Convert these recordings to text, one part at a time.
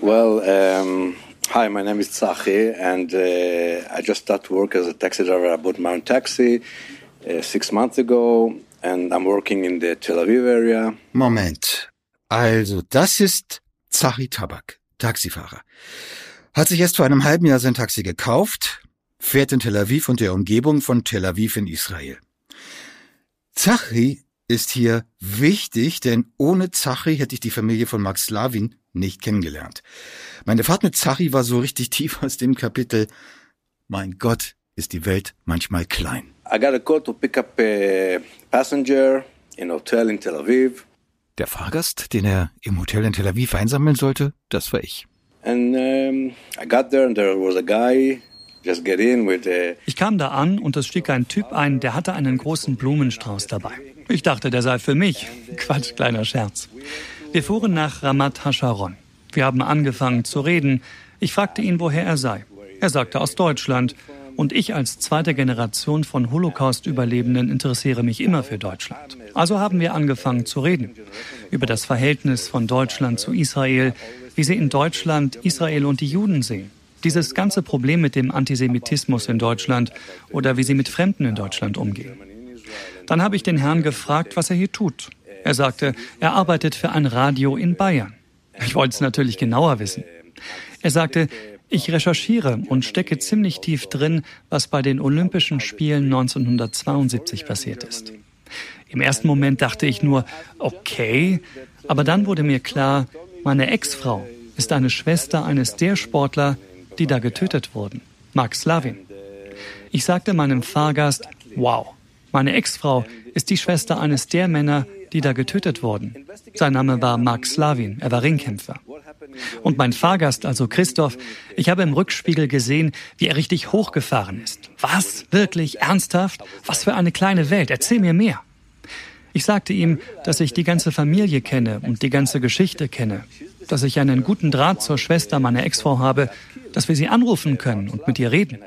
Well, um, hi, my name is Tsachi, and uh, I just started work as a taxi driver. I bought my own taxi uh, six months ago, and I'm working in the Tel Aviv area. Moment. Also, das ist Zachi Tabak, Taxifahrer. Hat sich erst vor einem halben Jahr sein Taxi gekauft, fährt in Tel Aviv und der Umgebung von Tel Aviv in Israel. Zachi ist hier wichtig, denn ohne Zachi hätte ich die Familie von Max Slavin nicht kennengelernt. Meine Fahrt mit Zachi war so richtig tief aus dem Kapitel Mein Gott, ist die Welt manchmal klein. I got a call to pick up a passenger in a hotel in Tel Aviv. Der Fahrgast, den er im Hotel in Tel Aviv einsammeln sollte, das war ich. And um, I got there and there was a guy just get in with a Ich kam da an und es stieg ein Typ ein, der hatte einen großen Blumenstrauß dabei. Ich dachte, der sei für mich. Quatsch, kleiner Scherz. Wir fuhren nach Ramat Hasharon. Wir haben angefangen zu reden. Ich fragte ihn, woher er sei. Er sagte aus Deutschland. Und ich als zweite Generation von Holocaust-Überlebenden interessiere mich immer für Deutschland. Also haben wir angefangen zu reden. Über das Verhältnis von Deutschland zu Israel, wie sie in Deutschland Israel und die Juden sehen. Dieses ganze Problem mit dem Antisemitismus in Deutschland oder wie sie mit Fremden in Deutschland umgehen. Dann habe ich den Herrn gefragt, was er hier tut. Er sagte, er arbeitet für ein Radio in Bayern. Ich wollte es natürlich genauer wissen. Er sagte, ich recherchiere und stecke ziemlich tief drin, was bei den Olympischen Spielen 1972 passiert ist. Im ersten Moment dachte ich nur, okay, aber dann wurde mir klar, meine Ex-Frau ist eine Schwester eines der Sportler, die da getötet wurden, Mark Slavin. Ich sagte meinem Fahrgast, wow, meine Ex-Frau ist die Schwester eines der Männer, die da getötet wurden. Sein Name war Mark Slavin, er war Ringkämpfer. Und mein Fahrgast, also Christoph, ich habe im Rückspiegel gesehen, wie er richtig hochgefahren ist. Was? Wirklich? Ernsthaft? Was für eine kleine Welt? Erzähl mir mehr. Ich sagte ihm, dass ich die ganze Familie kenne und die ganze Geschichte kenne, dass ich einen guten Draht zur Schwester meiner Ex-Frau habe, dass wir sie anrufen können und mit ihr reden.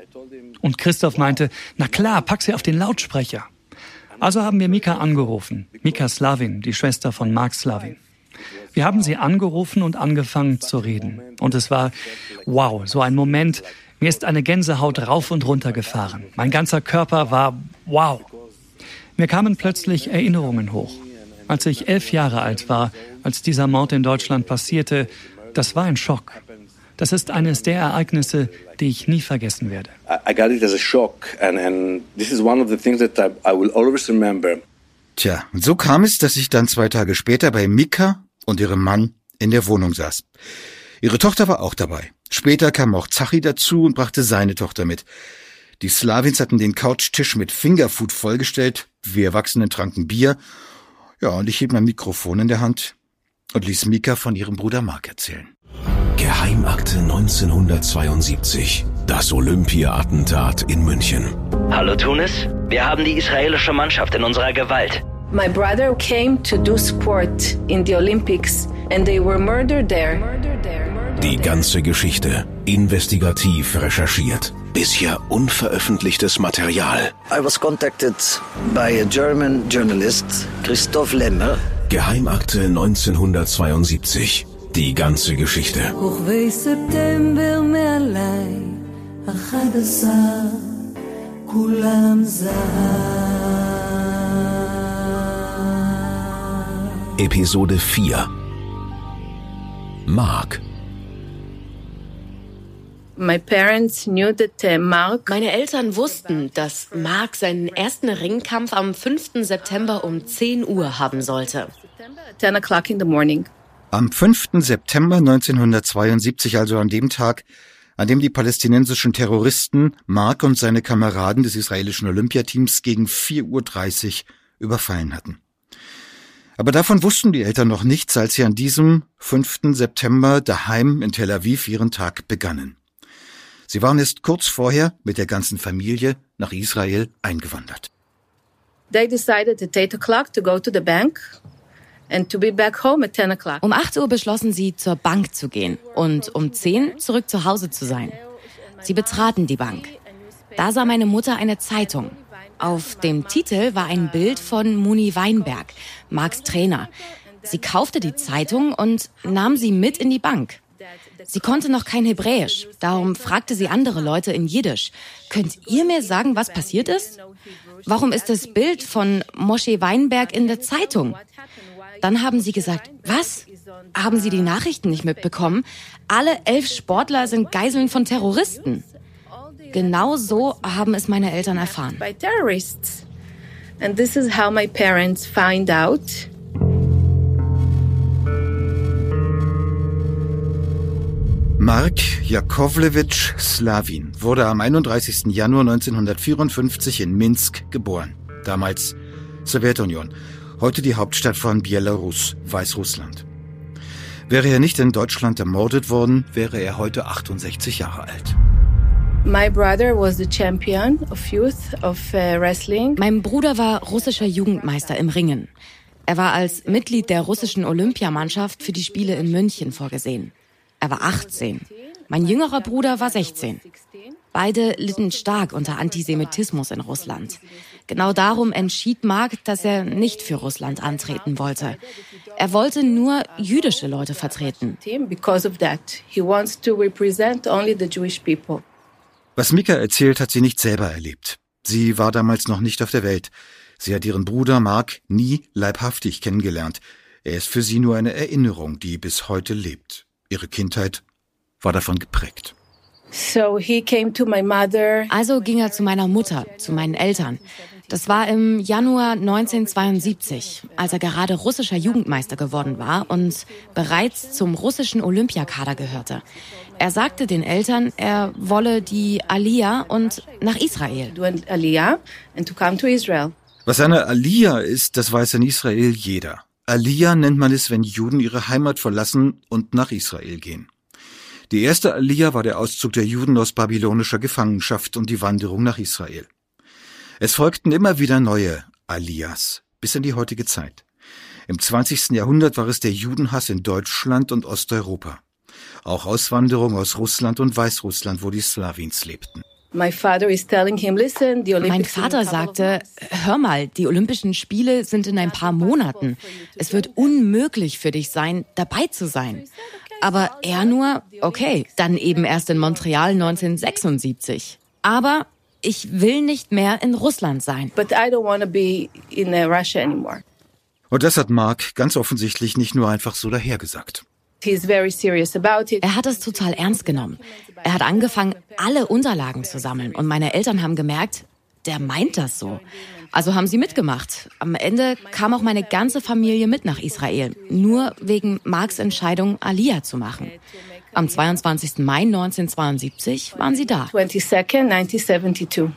Und Christoph meinte, na klar, pack sie auf den Lautsprecher. Also haben wir Mika angerufen, Mika Slavin, die Schwester von Mark Slavin. Wir haben sie angerufen und angefangen zu reden. Und es war, wow, so ein Moment. Mir ist eine Gänsehaut rauf und runter gefahren. Mein ganzer Körper war, wow. Mir kamen plötzlich Erinnerungen hoch. Als ich elf Jahre alt war, als dieser Mord in Deutschland passierte, das war ein Schock. Das ist eines der Ereignisse, die ich nie vergessen werde. I got it as a shock, and, and this is one of the things that I, I will always remember. Tja, und so kam es, dass ich dann zwei Tage später bei Mika und ihrem Mann in der Wohnung saß. Ihre Tochter war auch dabei. Später kam auch Zachi dazu und brachte seine Tochter mit. Die Slawins hatten den Couchtisch mit Fingerfood vollgestellt, wir Erwachsenen tranken Bier. Ja, und ich hielt mein Mikrofon in der Hand und ließ Mika von ihrem Bruder Mark erzählen. Geheimakte 1972. Das Olympia-Attentat in München. Hallo Tunis, wir haben die israelische Mannschaft in unserer Gewalt. My brother came to do sport in the Olympics and they were murdered there. Die ganze Geschichte investigativ recherchiert. Bisher unveröffentlichtes Material. I was contacted by a German journalist, Christoph Lemmer. Geheimakte 1972 die ganze Geschichte. Episode 4 uh, Mark meine Eltern wussten, dass Mark seinen ersten Ringkampf am 5. September um 10 Uhr haben sollte. 10 o'clock in the morning. Am 5. September 1972, also an dem Tag, an dem die palästinensischen Terroristen Mark und seine Kameraden des israelischen Olympiateams gegen 4.30 Uhr überfallen hatten. Aber davon wussten die Eltern noch nichts, als sie an diesem 5. September daheim in Tel Aviv ihren Tag begannen. Sie waren erst kurz vorher mit der ganzen Familie nach Israel eingewandert. They decided at 8 o'clock to go to the bank and to be back home at 10 o'clock. Um 8 Uhr beschlossen sie, zur Bank zu gehen und um 10 zurück zu Hause zu sein. Sie betraten die Bank. Da sah meine Mutter eine Zeitung. Auf dem Titel war ein Bild von Muni Weinberg, Marks Trainer. Sie kaufte die Zeitung und nahm sie mit in die Bank. Sie konnte noch kein Hebräisch, darum fragte sie andere Leute in Jiddisch. Könnt ihr mir sagen, was passiert ist? Warum ist das Bild von Moshe Weinberg in der Zeitung? Dann haben sie gesagt, was? Haben Sie die Nachrichten nicht mitbekommen? Alle elf Sportler sind Geiseln von Terroristen. Genau so haben es meine Eltern erfahren. By terrorists. And this is how my parents find out. Mark Jakowlewitsch Slavin wurde am 31. Januar 1954 in Minsk geboren. Damals Sowjetunion, heute die Hauptstadt von Belarus, Weißrussland. Wäre er nicht in Deutschland ermordet worden, wäre er heute 68 Jahre alt. My brother was the champion of youth of uh, wrestling. Mein Bruder war russischer Jugendmeister im Ringen. Er war als Mitglied der russischen Olympiamannschaft für die Spiele in München vorgesehen. Er war 18. Mein jüngerer Bruder war 16. Beide litten stark unter Antisemitismus in Russland. Genau darum entschied Mark, dass er nicht für Russland antreten wollte. Er wollte nur jüdische Leute vertreten. Because of that, he wants to represent only the Jewish people. Was Mika erzählt, hat sie nicht selber erlebt. Sie war damals noch nicht auf der Welt. Sie hat ihren Bruder Mark nie leibhaftig kennengelernt. Er ist für sie nur eine Erinnerung, die bis heute lebt. Ihre Kindheit war davon geprägt. So he came to my mother. Also ging er zu meiner Mutter, zu meinen Eltern. Das war im Januar 1972, als er gerade russischer Jugendmeister geworden war und bereits zum russischen Olympiakader gehörte. Er sagte den Eltern, er wolle die Aliyah und nach Israel. Aliyah and to come to Israel. Was eine Aliyah ist, das weiß in Israel jeder. Aliyah nennt man es, wenn Juden ihre Heimat verlassen und nach Israel gehen. Die erste Aliyah war der Auszug der Juden aus babylonischer Gefangenschaft und die Wanderung nach Israel. Es folgten immer wieder neue Aliyahs bis in die heutige Zeit. Im 20. Jahrhundert war es der Judenhass in Deutschland und Osteuropa. Auch Auswanderung aus Russland und Weißrussland, wo die Slawins lebten. Mein Vater sagte, hör mal, die Olympischen Spiele sind in ein paar Monaten. Es wird unmöglich für dich sein, dabei zu sein. Aber er nur, okay, dann eben erst in Montreal 1976. Aber ich will nicht mehr in Russland sein. But I don't want to be in uh, Russia anymore. Und das hat Mark ganz offensichtlich nicht nur einfach so dahergesagt. Er hat es total ernst genommen. Er hat angefangen, alle Unterlagen zu sammeln. Und meine Eltern haben gemerkt, der meint das so. Also haben sie mitgemacht. Am Ende kam auch meine ganze Familie mit nach Israel. Nur wegen Marks Entscheidung, Aliyah zu machen. Am 22. Mai 1972 waren sie da. 22, 1972.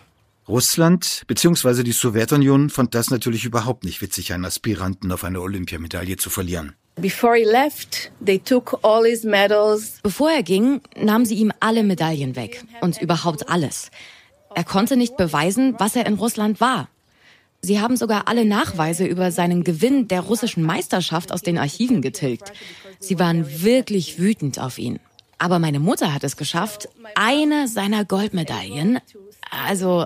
Russland bzw. die Sowjetunion fand das natürlich überhaupt nicht witzig, einen Aspiranten auf eine Olympiamedaille zu verlieren. Before he left, they took all his medals. Bevor er ging, nahmen sie ihm alle Medaillen weg und überhaupt alles. Er konnte nicht beweisen, was er in Russland war. Sie haben sogar alle Nachweise über seinen Gewinn der russischen Meisterschaft aus den Archiven getilgt. Sie waren wirklich wütend auf ihn. Aber meine Mutter hat es geschafft, eine seiner Goldmedaillen, also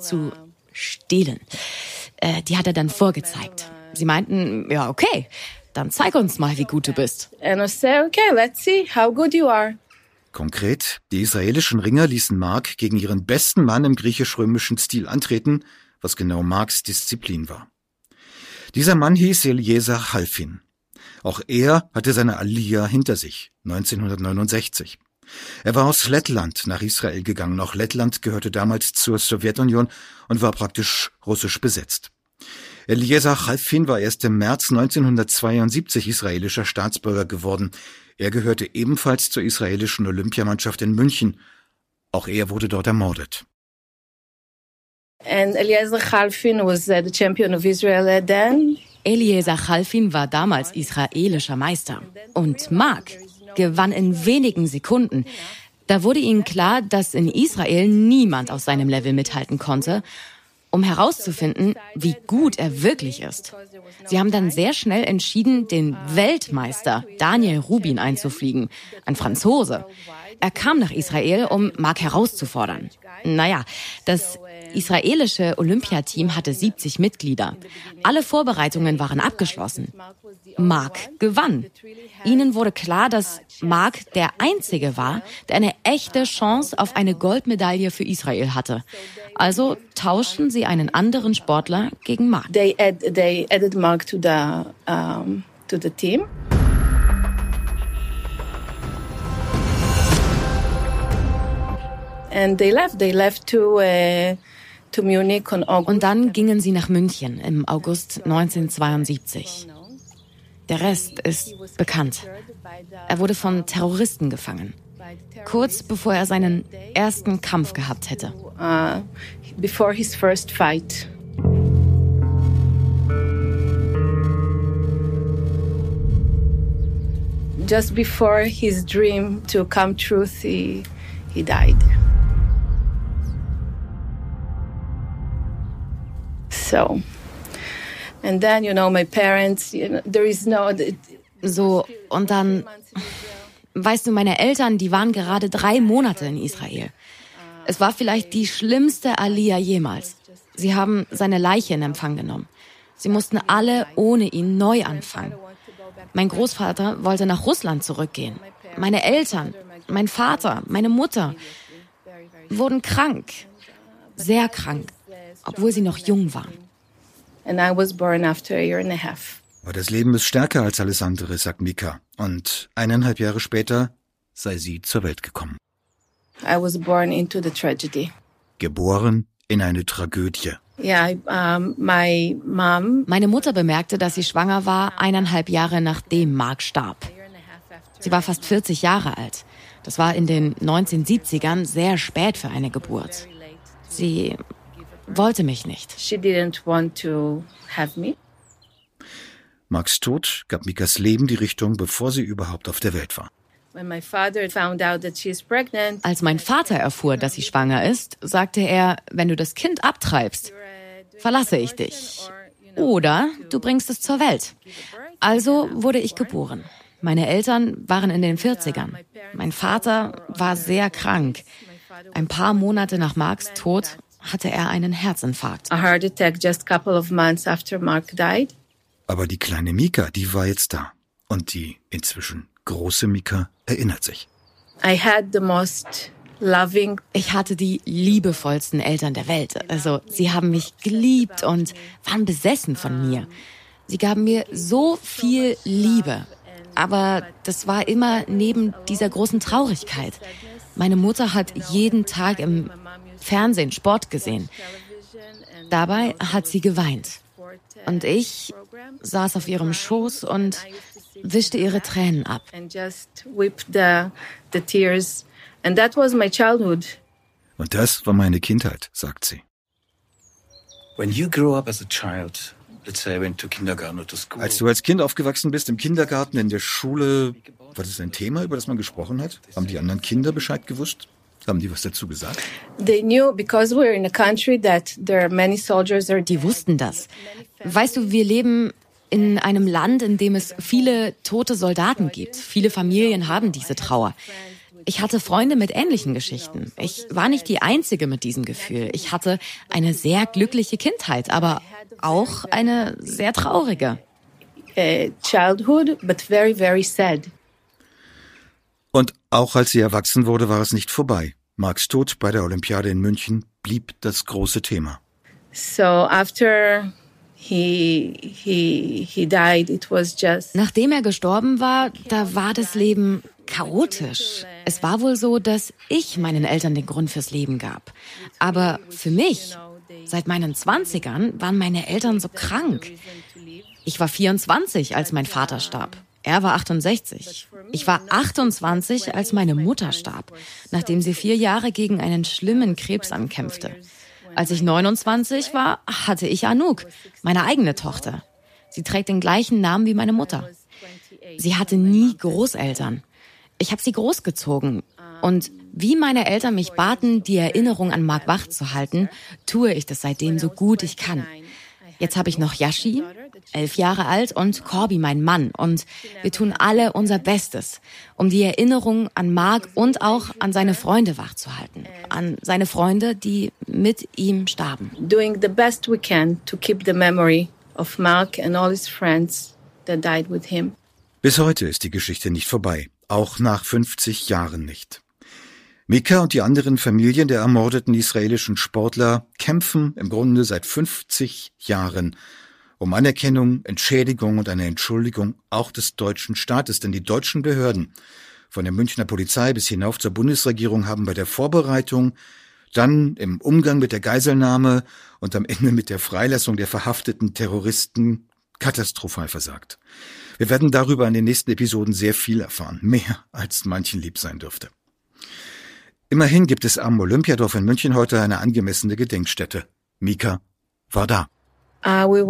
zu stehlen. Äh, die hat er dann vorgezeigt. Sie meinten, ja, okay, dann zeig uns mal, wie gut du bist. And I said, okay, let's see how good you are. Konkret, die israelischen Ringer ließen Mark gegen ihren besten Mann im griechisch-römischen Stil antreten, was genau Marks Disziplin war. Dieser Mann hieß Eliezer Halfin. Auch er hatte seine Aliyah hinter sich, 1969. Er war aus Lettland nach Israel gegangen. Auch Lettland gehörte damals zur Sowjetunion und war praktisch russisch besetzt. Eliezer Halfin war erst im März 1972 israelischer Staatsbürger geworden. Er gehörte ebenfalls zur israelischen Olympiamannschaft in München. Auch er wurde dort ermordet. And Eliezer Halfin was uh, the champion of Israel then. Eliezer Chalfin war damals israelischer Meister. Und Mark gewann in wenigen Sekunden. Da wurde ihnen klar, dass in Israel niemand auf seinem Level mithalten konnte, um herauszufinden, wie gut er wirklich ist. Sie haben dann sehr schnell entschieden, den Weltmeister Daniel Rubin einzufliegen, ein Franzose. Er kam nach Israel, um Mark herauszufordern. Naja, das israelische Olympiateam hatte 70 Mitglieder. Alle Vorbereitungen waren abgeschlossen. Mark gewann. Ihnen wurde klar, dass Mark der Einzige war, der eine echte Chance auf eine Goldmedaille für Israel hatte. Also tauschten sie einen anderen Sportler gegen Mark. They, add, they added Mark to the, um, to the team. And they left. They left to, uh, to Munich on August. Und dann gingen sie nach München im August 1972. Der Rest ist bekannt. Er wurde von Terroristen gefangen. Kurz bevor er seinen ersten Kampf gehabt hätte. Uh, before his first fight. Just before his dream to come true, he, he died. So, and then, you know, my parents, you know, there is no. So, und dann, weißt du, meine Eltern, die waren gerade drei Monate in Israel. Es war vielleicht die schlimmste Aliyah jemals. Sie haben seine Leiche in Empfang genommen. Sie mussten alle ohne ihn neu anfangen. Mein Großvater wollte nach Russland zurückgehen. Meine Eltern, mein Vater, meine Mutter wurden krank. Sehr krank, obwohl sie noch jung waren. And I was born after a year and a half. Aber das Leben ist stärker als alles andere, sagt Mika. Und eineinhalb Jahre später sei sie zur Welt gekommen. I was born into the tragedy. Geboren in eine Tragödie. Yeah, um, my mom. Meine Mutter bemerkte, dass sie schwanger war, eineinhalb Jahre nachdem Mark starb. Sie war fast 40 Jahre alt. Das war in den 1970ern sehr spät für eine Geburt. Sie wollte mich nicht. She didn't want to have me. Marks Tod gab Mikas Leben die Richtung, bevor sie überhaupt auf der Welt war. Als mein Vater erfuhr, dass sie schwanger ist, sagte er, wenn du das Kind abtreibst, verlasse ich dich. Oder du bringst es zur Welt. Also wurde ich geboren. Meine Eltern waren in den 40ern. Mein Vater war sehr krank. Ein paar Monate nach Marks Tod hatte er einen Herzinfarkt. A heart attack just a couple of months after Mark died. Aber die kleine Mika, die war jetzt da. Und die inzwischen große Mika erinnert sich. I had the most loving. Ich hatte die liebevollsten Eltern der Welt. Also sie haben mich geliebt und waren besessen von mir. Sie gaben mir so viel Liebe. Aber das war immer neben dieser großen Traurigkeit. Meine Mutter hat jeden Tag im Fernsehen Sport gesehen. Dabei hat sie geweint. Und ich saß auf ihrem Schoß und wischte ihre Tränen ab. Und das war meine Kindheit, sagt sie. Als du als Kind aufgewachsen bist, im Kindergarten, in der Schule, war das ein Thema, über das man gesprochen hat? Haben die anderen Kinder Bescheid gewusst? Haben die was dazu gesagt? Die wussten das. Weißt du, wir leben in einem Land, in dem es viele tote Soldaten gibt. Viele Familien haben diese Trauer. Ich hatte Freunde mit ähnlichen Geschichten. Ich war nicht die Einzige mit diesem Gefühl. Ich hatte eine sehr glückliche Kindheit, aber auch eine sehr traurige. Childhood, but very, very sad. Und auch als sie erwachsen wurde, war es nicht vorbei. Marks Tod bei der Olympiade in München blieb das große Thema. So after he, he, he died, it was just Nachdem er gestorben war, da war das Leben chaotisch. Es war wohl so, dass ich meinen Eltern den Grund fürs Leben gab. Aber für mich, seit meinen Zwanzigern, waren meine Eltern so krank. Ich war 24, als mein Vater starb. Er war 68. Ich war 28, als meine Mutter starb, nachdem sie vier Jahre gegen einen schlimmen Krebs ankämpfte. Als ich 29 war, hatte ich Anouk, meine eigene Tochter. Sie trägt den gleichen Namen wie meine Mutter. Sie hatte nie Großeltern. Ich habe sie großgezogen. Und wie meine Eltern mich baten, die Erinnerung an Mark wach zu halten, tue ich das seitdem so gut ich kann. Jetzt habe ich noch Yashi, elf Jahre alt, und Corby, mein Mann. Und wir tun alle unser Bestes, um die Erinnerung an Mark und auch an seine Freunde wachzuhalten. An seine Freunde, die mit ihm starben. Doing the best we can to keep the memory of Mark and all his friends that died with him. Bis heute ist die Geschichte nicht vorbei, auch nach 50 Jahren nicht. Mika und die anderen Familien der ermordeten israelischen Sportler kämpfen im Grunde seit 50 Jahren um Anerkennung, Entschädigung und eine Entschuldigung auch des deutschen Staates, denn die deutschen Behörden von der Münchner Polizei bis hinauf zur Bundesregierung haben bei der Vorbereitung, dann im Umgang mit der Geiselnahme und am Ende mit der Freilassung der verhafteten Terroristen katastrophal versagt. Wir werden darüber in den nächsten Episoden sehr viel erfahren, mehr als manchen lieb sein dürfte. Immerhin gibt es am Olympiadorf in München heute eine angemessene Gedenkstätte. Mika war da. Uh, wir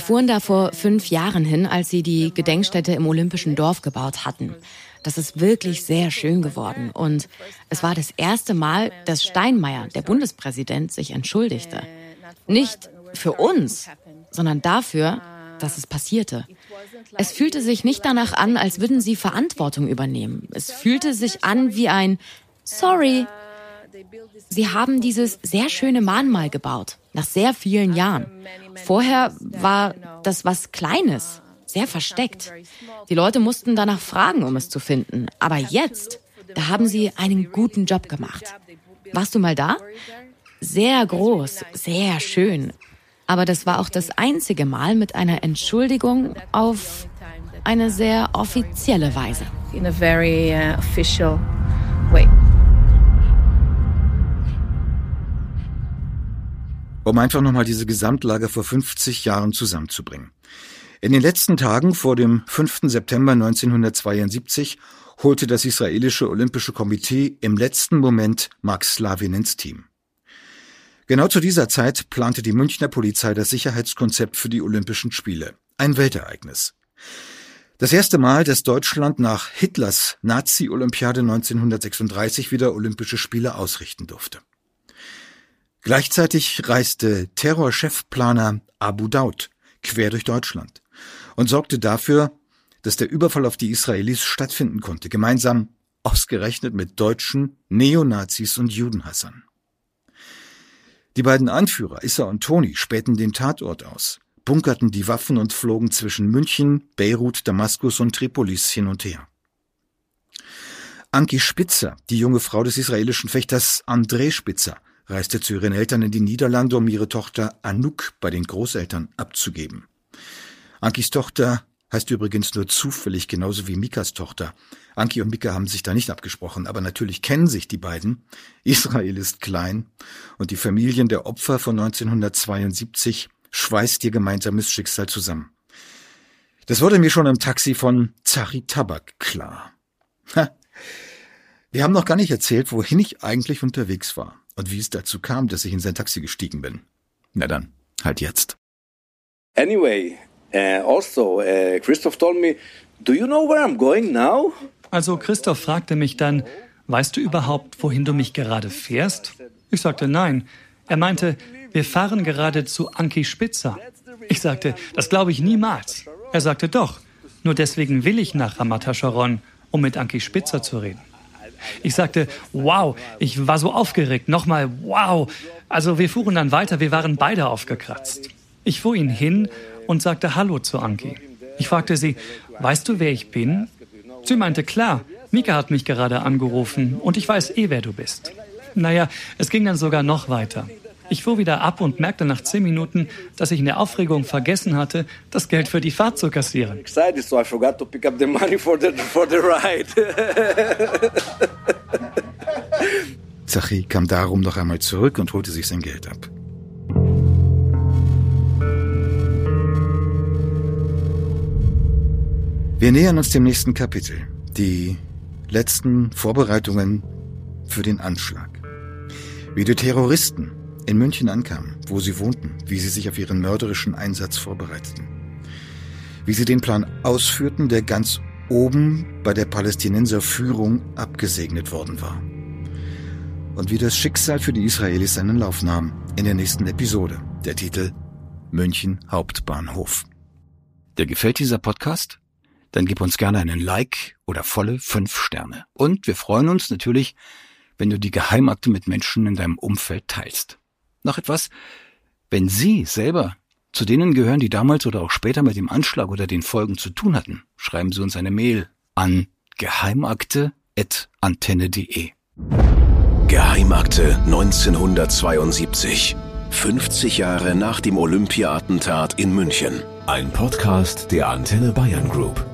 fuhren da vor fünf Jahren hin, als sie die Gedenkstätte im Olympischen Dorf gebaut hatten. Das ist wirklich sehr schön geworden. Und es war das erste Mal, dass Steinmeier, der Bundespräsident, sich entschuldigte. Nicht für uns, sondern dafür, dass es passierte. Es fühlte sich nicht danach an, als würden sie Verantwortung übernehmen. Es fühlte sich an wie ein Sorry. Sie haben dieses sehr schöne Mahnmal gebaut, nach sehr vielen Jahren. Vorher war das was Kleines, sehr versteckt. Die Leute mussten danach fragen, um es zu finden. Aber jetzt, da haben sie einen guten Job gemacht. Warst du mal da? Sehr groß, sehr schön. Aber das war auch das einzige Mal mit einer Entschuldigung auf eine sehr offizielle Weise. In a very uh, official way. Um einfach nochmal diese Gesamtlage vor 50 Jahren zusammenzubringen. In den letzten Tagen vor dem 5. September 1972 holte das israelische Olympische Komitee im letzten Moment Max Slavin ins Team. Genau zu dieser Zeit plante die Münchner Polizei das Sicherheitskonzept für die Olympischen Spiele. Ein Weltereignis. Das erste Mal, dass Deutschland nach Hitlers Nazi-Olympiade 1936 wieder Olympische Spiele ausrichten durfte. Gleichzeitig reiste Terrorchefplaner Abu Daud quer durch Deutschland und sorgte dafür, dass der Überfall auf die Israelis stattfinden konnte, gemeinsam ausgerechnet mit Deutschen, Neonazis und Judenhassern. Die beiden Anführer, Issa und Toni, spähten den Tatort aus, bunkerten die Waffen und flogen zwischen München, Beirut, Damaskus und Tripolis hin und her. Anki Spitzer, die junge Frau des israelischen Fechters André Spitzer, reiste zu ihren Eltern in die Niederlande, um ihre Tochter Anouk bei den Großeltern abzugeben. Ankis Tochter heißt übrigens nur zufällig genauso wie Mikas Tochter. Anki und Mika haben sich da nicht abgesprochen, aber natürlich kennen sich die beiden. Israel ist klein und die Familien der Opfer von 1972 schweißt ihr gemeinsames Schicksal zusammen. Das wurde mir schon im Taxi von Zari Tabak klar. Ha. Wir haben noch gar nicht erzählt, wohin ich eigentlich unterwegs war und wie es dazu kam, dass ich in sein Taxi gestiegen bin. Na dann, halt jetzt. Anyway, also, uh, Christoph told me, do you know where I'm going now? Also Christoph fragte mich dann, weißt du überhaupt, wohin du mich gerade fährst? Ich sagte nein. Er meinte, wir fahren gerade zu Anki Spitzer. Ich sagte, das glaube ich niemals. Er sagte doch, nur deswegen will ich nach Ramat Sharon, um mit Anki Spitzer zu reden. Ich sagte, wow, ich war so aufgeregt. Nochmal, wow. Also wir fuhren dann weiter, wir waren beide aufgekratzt. Ich fuhr ihn hin und sagte Hallo zu Anki. Ich fragte sie, weißt du, wer ich bin? Sie meinte, klar, Mika hat mich gerade angerufen und ich weiß eh, wer du bist. Naja, es ging dann sogar noch weiter. Ich fuhr wieder ab und merkte nach zehn Minuten, dass ich in der Aufregung vergessen hatte, das Geld für die Fahrt zu kassieren. Zachi kam darum noch einmal zurück und holte sich sein Geld ab. Wir nähern uns dem nächsten Kapitel. Die letzten Vorbereitungen für den Anschlag. Wie die Terroristen in München ankamen, wo sie wohnten, wie sie sich auf ihren mörderischen Einsatz vorbereiteten. Wie sie den Plan ausführten, der ganz oben bei der Palästinenser Führung abgesegnet worden war. und wie das Schicksal für die Israelis seinen Lauf nahm. In der nächsten Episode. Der Titel München Hauptbahnhof. Dir gefällt dieser Podcast? Dann gib uns gerne einen Like oder volle fünf Sterne. Und wir freuen uns natürlich, wenn du die Geheimakte mit Menschen in deinem Umfeld teilst. Noch etwas, wenn Sie selber zu denen gehören, die damals oder auch später mit dem Anschlag oder den Folgen zu tun hatten, schreiben Sie uns eine Mail an geheimakte.antenne.de. Geheimakte 1972. 50 Jahre nach dem Olympia-Attentat in München. Ein Podcast der Antenne Bayern Group.